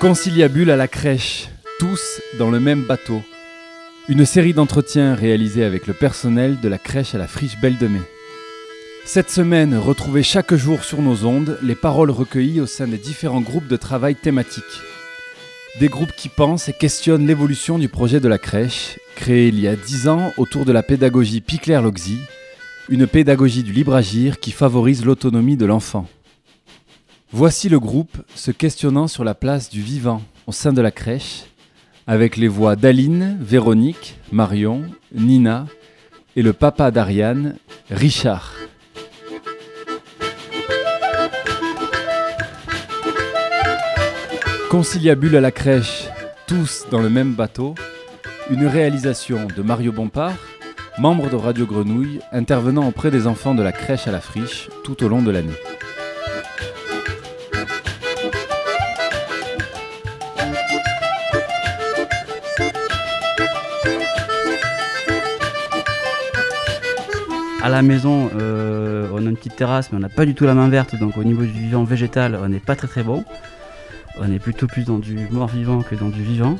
Conciliabule à la crèche, tous dans le même bateau. Une série d'entretiens réalisés avec le personnel de la crèche à la friche Belle de Mai. Cette semaine, retrouvez chaque jour sur nos ondes les paroles recueillies au sein des différents groupes de travail thématiques. Des groupes qui pensent et questionnent l'évolution du projet de la crèche, créé il y a 10 ans autour de la pédagogie Picler-Loxy, une pédagogie du libre agir qui favorise l'autonomie de l'enfant. Voici le groupe se questionnant sur la place du vivant au sein de la crèche, avec les voix d'Aline, Véronique, Marion, Nina et le papa d'Ariane, Richard. Conciliabule à la crèche, tous dans le même bateau, une réalisation de Mario Bompard, membre de Radio Grenouille, intervenant auprès des enfants de la crèche à la friche tout au long de l'année. À la maison, euh, on a une petite terrasse, mais on n'a pas du tout la main verte, donc au niveau du vivant végétal, on n'est pas très très bon. On est plutôt plus dans du mort vivant que dans du vivant.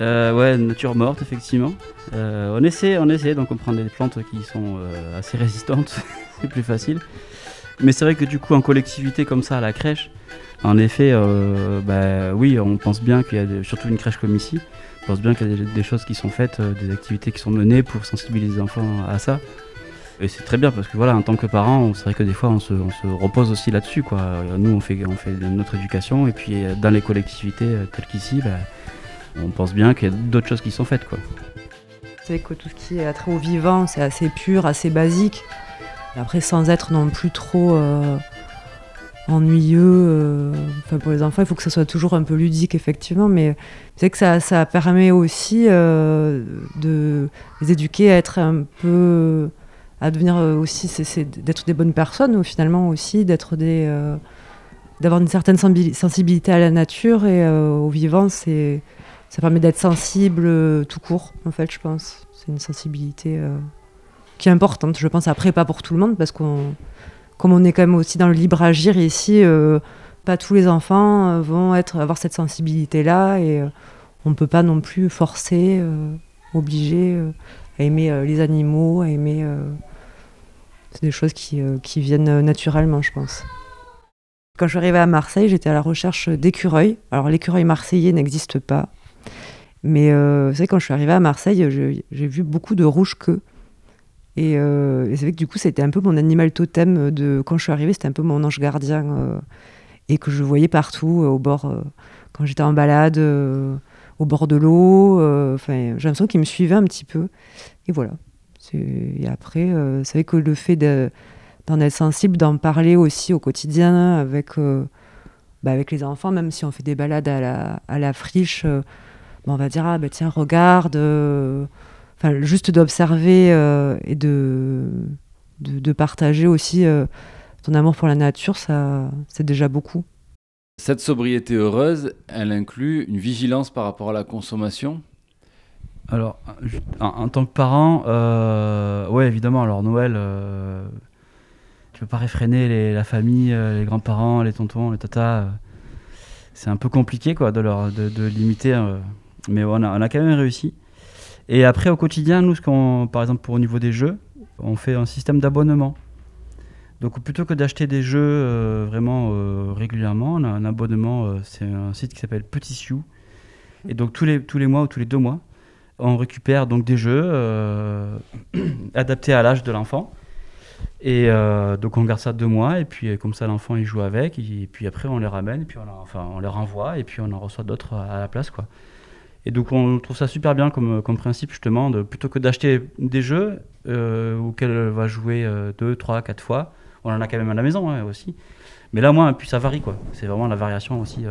Euh, ouais, nature morte, effectivement. Euh, on essaie, on essaie, donc on prend des plantes qui sont assez résistantes, c'est plus facile. Mais c'est vrai que du coup, en collectivité comme ça à la crèche, en effet, bah, oui, on pense bien qu'il y a surtout une crèche comme ici, on pense bien qu'il y a des, choses qui sont faites, des activités qui sont menées pour sensibiliser les enfants à ça. Et c'est très bien parce que voilà, en tant que parent, c'est vrai que des fois on se, repose aussi là-dessus. Quoi. Nous, on fait, on fait notre éducation et puis euh, dans les collectivités euh, telles qu'ici, bah, on pense bien qu'il y a d'autres choses qui sont faites. Quoi. C'est que tout ce qui est attrait au vivant, c'est assez pur, assez basique. après, sans être non plus trop euh, ennuyeux. enfin, pour les enfants, il faut que ça soit toujours un peu ludique, effectivement. Mais c'est que ça, ça permet aussi de les éduquer à être un peu à devenir euh, aussi, c'est d'être des bonnes personnes, ou finalement aussi d'être des, euh, d'avoir une certaine sensibilité à la nature et euh, au vivant. C'est, ça permet d'être sensible tout court, en fait, je pense. C'est une sensibilité qui est importante, je pense. Après, pas pour tout le monde, parce qu'on, comme on est quand même aussi dans le libre agir ici, pas tous les enfants vont être, avoir cette sensibilité-là et on peut pas non plus forcer, obliger à aimer les animaux, à aimer c'est des choses qui, euh, qui, viennent euh, naturellement, je pense. Quand je suis arrivée à Marseille, j'étais à la recherche d'écureuils. Alors l'écureuil marseillais n'existe pas. Mais euh, c'est quand je suis arrivée à Marseille, j'ai vu beaucoup de rouges-queues. Et, c'est vrai que du coup, c'était un peu mon animal totem de quand je suis arrivée, c'était un peu mon ange gardien et que je voyais partout au bord quand j'étais en balade au bord de l'eau. Enfin, j'ai l'impression qu'il me suivait un petit peu. Et voilà. Et après, euh, c'est vrai que le fait d'en être sensible, d'en parler aussi au quotidien avec, euh, bah, avec les enfants, même si on fait des balades à la, à la friche, euh, on va dire, ah bah, tiens, regarde. Juste d'observer et de, de, partager aussi ton amour pour la nature, ça, c'est déjà beaucoup. Cette sobriété heureuse, elle inclut une vigilance par rapport à la consommation? Alors, en, tant que parent, euh, ouais, évidemment. Alors, Noël, euh, tu peux pas réfréner la famille, euh, les grands-parents, les tontons, les tatas. c'est un peu compliqué, quoi, de, leur, de, limiter. mais on a, on a quand même réussi. Et après, au quotidien, nous, par exemple, pour au niveau des jeux, on fait un système d'abonnement. Donc, plutôt que d'acheter des jeux vraiment régulièrement, on a un abonnement. c'est un site qui s'appelle Petit Sioux. Et donc, tous les, tous les mois ou tous les deux mois, on récupère donc des jeux euh, adaptés à l'âge de l'enfant. Et euh, donc on garde ça deux mois et puis comme ça l'enfant il joue avec et puis après on les ramène et puis on, enfin, on les renvoie et puis on en reçoit d'autres à la place quoi. Et donc on trouve ça super bien comme, comme principe justement de plutôt que d'acheter des jeux euh, auxquels elle va jouer deux, trois, quatre fois, on en a quand même à la maison hein, aussi. Mais là moins puis ça varie quoi. C'est vraiment la variation aussi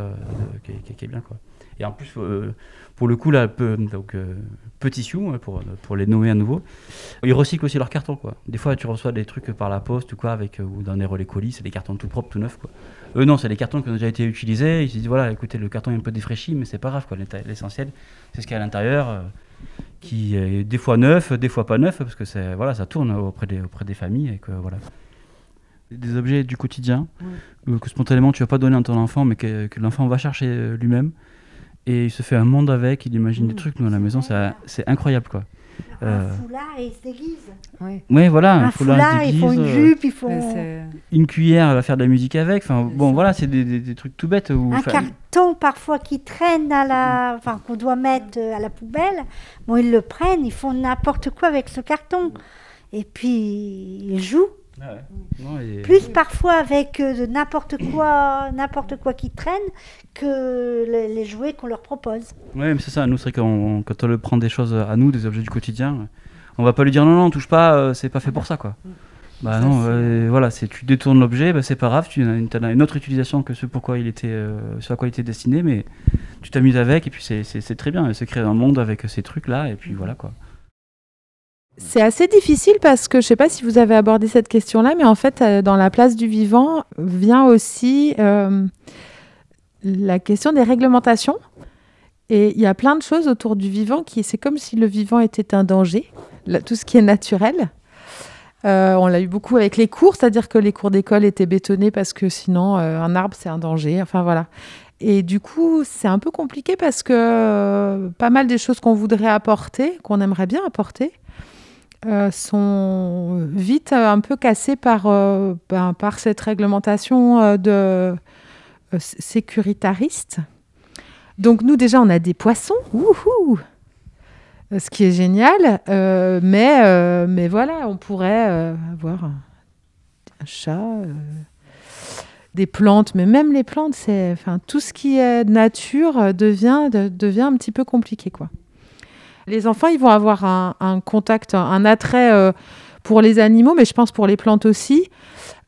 qui, qui, est bien quoi. Et en plus pour le coup, là, donc, euh, Petit Sioux, hein, pour, pour les nommer à nouveau, ils recyclent aussi leurs cartons. Quoi. Des fois, tu reçois des trucs par la poste ou, quoi, avec, euh, ou dans des relais colis, c'est des cartons tout propres, tout neufs. Quoi. Eux, non, c'est des cartons qui ont déjà été utilisés. Ils se disent voilà, écoutez, le carton est un peu défraîchi, mais c'est pas grave. Quoi. L'essentiel, c'est ce qu'il y a à l'intérieur, euh, qui est des fois neuf, des fois pas neuf, parce que voilà, ça tourne auprès des, auprès des familles. Et que, voilà. Des objets du quotidien, euh, que spontanément tu vas pas donner à ton enfant, mais que, que l'enfant va chercher euh, lui-même. Et il se fait un monde avec, il imagine des Mm. trucs. Nous, à la maison, ça- c'est incroyable, quoi. Euh. Un foulard et il se déguise. Ouais. Ouais, voilà, Un là, foulard, ils font une euh, jupe, ils font une cuillère, elle va faire de la musique avec. Enfin, bon, voilà, c'est des, des- des trucs tout bêtes. Où, un carton parfois qui traîne à la, enfin qu'on doit mettre à la poubelle. Bon, ils le prennent, ils font n'importe quoi avec ce carton. Et puis ils jouent. Ah ouais. Non, et- Plus parfois avec euh, de n'importe quoi, n'importe quoi qui traîne que les, les jouets qu'on leur propose. Ouais, mais c'est ça. Nous, c'est vrai qu'on- quand on le prend des choses à nous, des objets du quotidien, on va pas lui dire non, non, touche pas, euh, c'est pas fait pour ça, quoi. Bah Ça, non, c'est- euh, voilà, c'est tu détournes l'objet, bah, c'est pas grave, tu en as une autre utilisation que ce pourquoi il était, euh, ce à quoi il était destiné, mais tu t'amuses avec et puis c'est- c'est c'est très bien. Elle se crée un monde avec ces trucs-là et puis voilà quoi. C'est assez difficile parce que je ne sais pas si vous avez abordé cette question-là, mais en fait, euh, dans la place du vivant vient aussi euh, la question des réglementations. Et il y a plein de choses autour du vivant qui, c'est comme si le vivant était un danger, tout ce qui est naturel. Euh, on l'a eu beaucoup avec les cours, c'est-à-dire que les cours d'école étaient bétonnés parce que sinon, un arbre, c'est un danger. Enfin voilà. Et du coup, c'est un peu compliqué parce que pas mal des choses qu'on voudrait apporter, qu'on aimerait bien apporter, euh, sont vite euh, un peu cassées par, euh, ben, par cette réglementation euh, de euh, sécuritariste. Donc nous déjà on a des poissons, Euh, ce qui est génial, euh, mais, euh, mais voilà, on pourrait euh, avoir un, chat, euh, des plantes, mais même les plantes, c'est, tout ce qui est nature euh, devient, de- devient un petit peu compliqué quoi. Les enfants, ils vont avoir un, contact, un, attrait euh, pour les animaux, mais je pense pour les plantes aussi.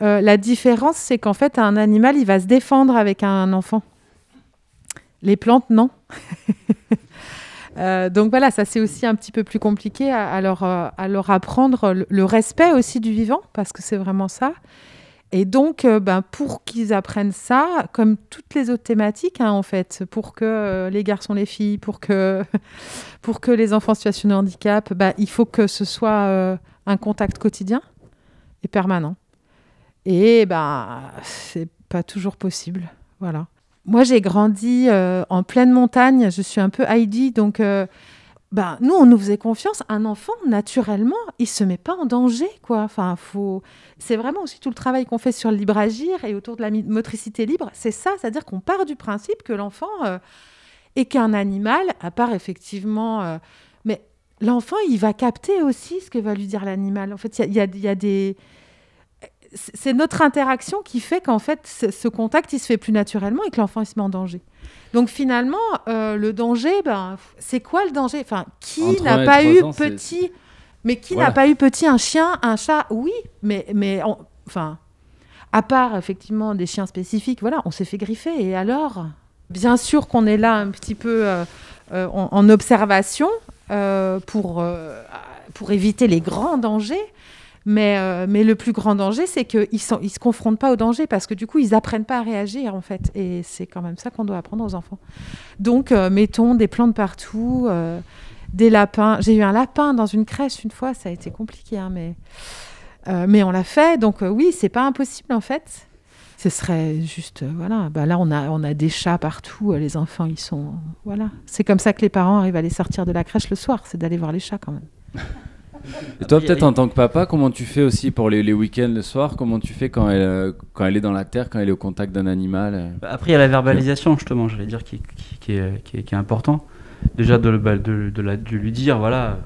Euh, la différence, c'est qu'en fait, un animal, il va se défendre avec un enfant. Les plantes, non. Euh, donc voilà, ça c'est aussi un petit peu plus compliqué à, leur, apprendre le respect aussi du vivant, parce que c'est vraiment ça. Et donc, euh, ben, pour qu'ils apprennent ça, comme toutes les autres thématiques, hein, en fait, pour que euh, les garçons, les filles, pour que, pour que les enfants en situation de handicap, ben, il faut que ce soit euh, un contact quotidien et permanent. Et ben, c'est pas toujours possible. Voilà. Moi, j'ai grandi en pleine montagne. Je suis un peu Heidi, donc ben, nous, on nous faisait confiance. Un enfant, naturellement, il se met pas en danger, quoi. Enfin, faut. C'est vraiment aussi tout le travail qu'on fait sur le libre agir et autour de la motricité libre. C'est ça, c'est-à-dire qu'on part du principe que l'enfant euh, est qu'un animal, à part effectivement. euh, mais l'enfant, il va capter aussi ce que va lui dire l'animal. En fait, il y a des c'est notre interaction qui fait qu'en fait, ce, contact, il se fait plus naturellement et que l'enfant, il se met en danger. Donc finalement, euh, le danger, ben, c'est quoi le danger? Enfin, qui n'a pas eu ans, petit Mais qui Voilà. n'a pas eu petit un chien, un chat? Oui, mais, mais on- enfin, à part effectivement des chiens spécifiques, voilà, on s'est fait griffer. Et alors? Bien sûr qu'on est là un petit peu euh, euh, en, en observation pour, pour éviter les grands dangers. Mais, euh, mais le plus grand danger, c'est qu'ils ne se confrontent pas au danger parce que du coup, ils apprennent pas à réagir en fait. Et c'est quand même ça qu'on doit apprendre aux enfants. Donc, euh, mettons des plantes partout, euh, des lapins. J'ai eu un lapin dans une crèche une fois, ça a été compliqué, hein, mais, mais on l'a fait. Donc, oui, c'est pas impossible en fait. Ce serait juste, voilà. Bah, là, on a, on a des chats partout. les enfants, ils sont. Voilà. C'est comme ça que les parents arrivent à les sortir de la crèche le soir, c'est d'aller voir les chats quand même. Et toi, peut-être en tant que papa, comment tu fais aussi pour les, les week-ends le soir? Comment tu fais quand elle, euh, quand elle est dans la terre, quand elle est au contact d'un animal? Bah, Après, il y a la verbalisation, justement, j'allais dire, qui, qui, qui est, qui, est, qui est important. Déjà, de, le- de, de, la- de lui dire, voilà,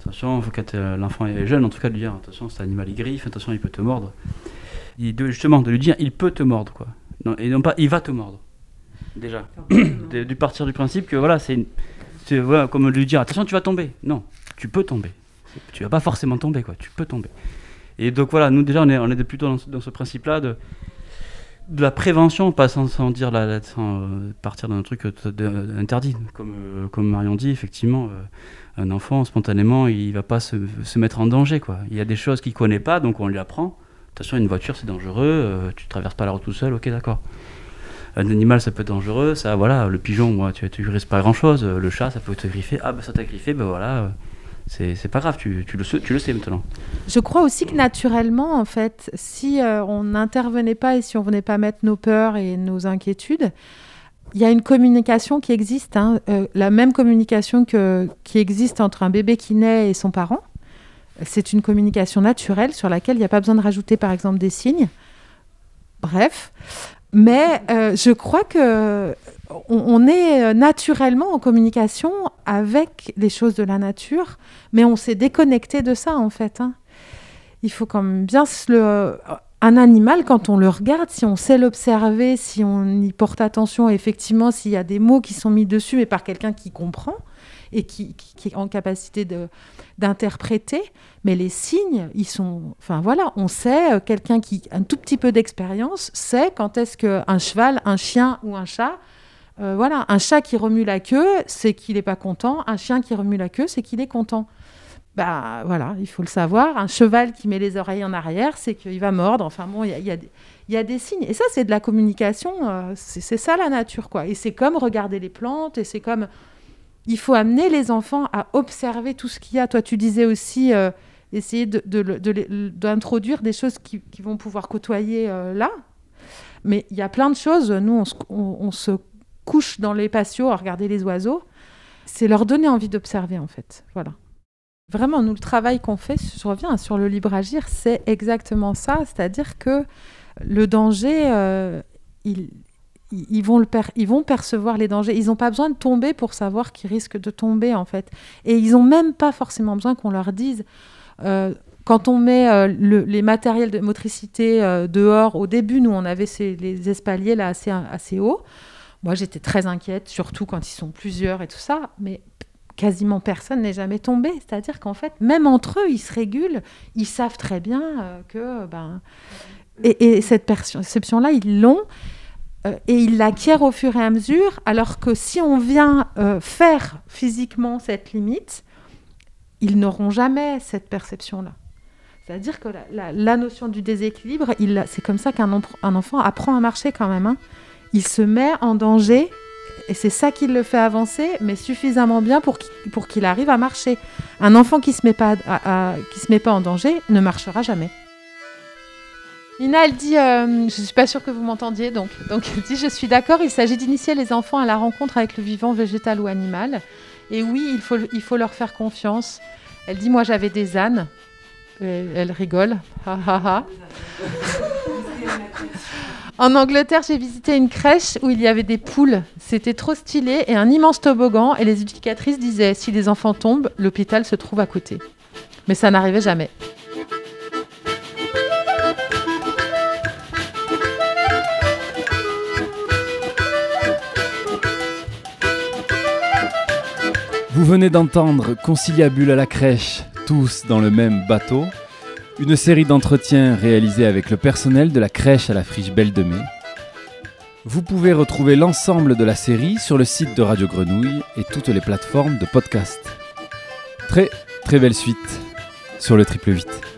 attention, faut quand euh, l'enfant est jeune, en tout cas, de lui dire, attention, cet animal, il griffe, attention, il peut te mordre. Et de, justement, de lui dire, il peut te mordre, quoi. Non, et non pas, il va te mordre. Déjà. de, de partir du principe que, voilà, c'est une- c'est voilà, comme lui dire, attention, tu vas tomber. Non, tu peux tomber. Tu vas pas forcément tomber, quoi. Tu peux tomber. Et donc, voilà, nous, déjà, on est, plutôt dans, ce- principe-là de la prévention, pas sans, sans dire la, la- sans euh, partir d'un truc euh, de- interdit. Comme, euh, comme Marion dit, effectivement, euh, un enfant, spontanément, il va pas se, mettre en danger. Quoi. Il y a des choses qu'il connaît pas, donc on lui apprend. Attention, une voiture, c'est dangereux, euh, tu traverses pas la route tout seul, ok, d'accord. Un animal, ça peut être dangereux, ça, voilà, le pigeon, moi, tu, tu risques pas grand chose. Le chat, ça peut te griffer, ah, bah ça t'a griffé, ben voilà, euh, C'est pas grave, tu, le, sais- maintenant. Je crois aussi que naturellement, en fait, si euh, on n'intervenait pas et si on venait pas mettre nos peurs et nos inquiétudes, il y a une communication qui existe, hein, euh, la même communication qui existe entre un bébé qui naît et son parent. C'est une communication naturelle sur laquelle il n'y a pas besoin de rajouter, par exemple, des signes. Bref. Mais euh, je crois que on, est euh, naturellement en communication avec les choses de la nature, mais on s'est déconnecté de ça, en fait. hein il faut quand même bien le... Un animal, quand on le regarde, si on sait l'observer, si on y porte attention, effectivement, s'il y a des mots qui sont mis dessus, mais par quelqu'un qui comprend et qui, qui- est en capacité d'interpréter, mais les signes, ils sont... Enfin voilà, on sait, euh, quelqu'un qui a un tout petit peu d'expérience sait quand est-ce qu'un cheval, un chien ou un chat... euh, voilà, un chat qui remue la queue, c'est qu'il n'est pas content. Un chien qui remue la queue, c'est qu'il est content. Bah voilà, il faut le savoir. Un cheval qui met les oreilles en arrière, c'est qu'il va mordre. Enfin bon, il y a, y a des- signes. Et ça, c'est de la communication. euh, c'est ça la nature, quoi. Et c'est comme regarder les plantes. Et c'est comme. Il faut amener les enfants à observer tout ce qu'il y a. Toi, tu disais aussi euh, essayer de- de de d'introduire des choses qui, qui vont pouvoir côtoyer là. Mais il y a plein de choses. Nous, on se couche dans les patios à regarder les oiseaux. C'est leur donner envie d'observer, en fait. Voilà. Vraiment, nous, le travail qu'on fait, je reviens sur le libre agir, c'est exactement ça. C'est-à-dire que le danger, euh, ils, vont percevoir les dangers. Ils n'ont pas besoin de tomber pour savoir qu'ils risquent de tomber, en fait. Et ils n'ont même pas forcément besoin qu'on leur dise. euh, quand on met euh, le- les matériels de motricité dehors, au début, nous, on avait les espaliers là assez, assez hauts. Moi, j'étais très inquiète, surtout quand ils sont plusieurs et tout ça. Mais quasiment personne n'est jamais tombé. C'est-à-dire qu'en fait, même entre eux, ils se régulent. Ils savent très bien euh, que... Ben... Et, et cette perception-là, ils l'ont. euh, et ils l'acquièrent au fur et à mesure, alors que si on vient euh, faire physiquement cette limite, ils n'auront jamais cette perception-là. C'est-à-dire que la, notion du déséquilibre, il- c'est comme ça qu'un enfant apprend à marcher quand même. hein. Il se met en danger et c'est ça qui le fait avancer, mais suffisamment bien pour qu'il arrive à marcher. Un enfant qui se met pas qui se met pas en danger ne marchera jamais. Nina, elle dit, euh, je suis pas sûre que vous m'entendiez, donc, donc elle dit, je suis d'accord, il s'agit d'initier les enfants à la rencontre avec le vivant, végétal ou animal. Et oui, il faut, il faut leur faire confiance. Elle dit, moi j'avais des ânes. Euh, elle rigole. Ha, ha, ha. En Angleterre, j'ai visité une crèche où il y avait des poules. C'était trop stylé et un immense toboggan. Et les éducatrices disaient si les enfants tombent, l'hôpital se trouve à côté. Mais ça n'arrivait jamais. Vous venez d'entendre Conciliabule à la crèche, tous dans le même bateau, une série d'entretiens réalisés avec le personnel de la crèche à la friche Belle de Mai. Vous pouvez retrouver l'ensemble de la série sur le site de Radio Grenouille et toutes les plateformes de podcast. Très très belle suite sur le triple 8.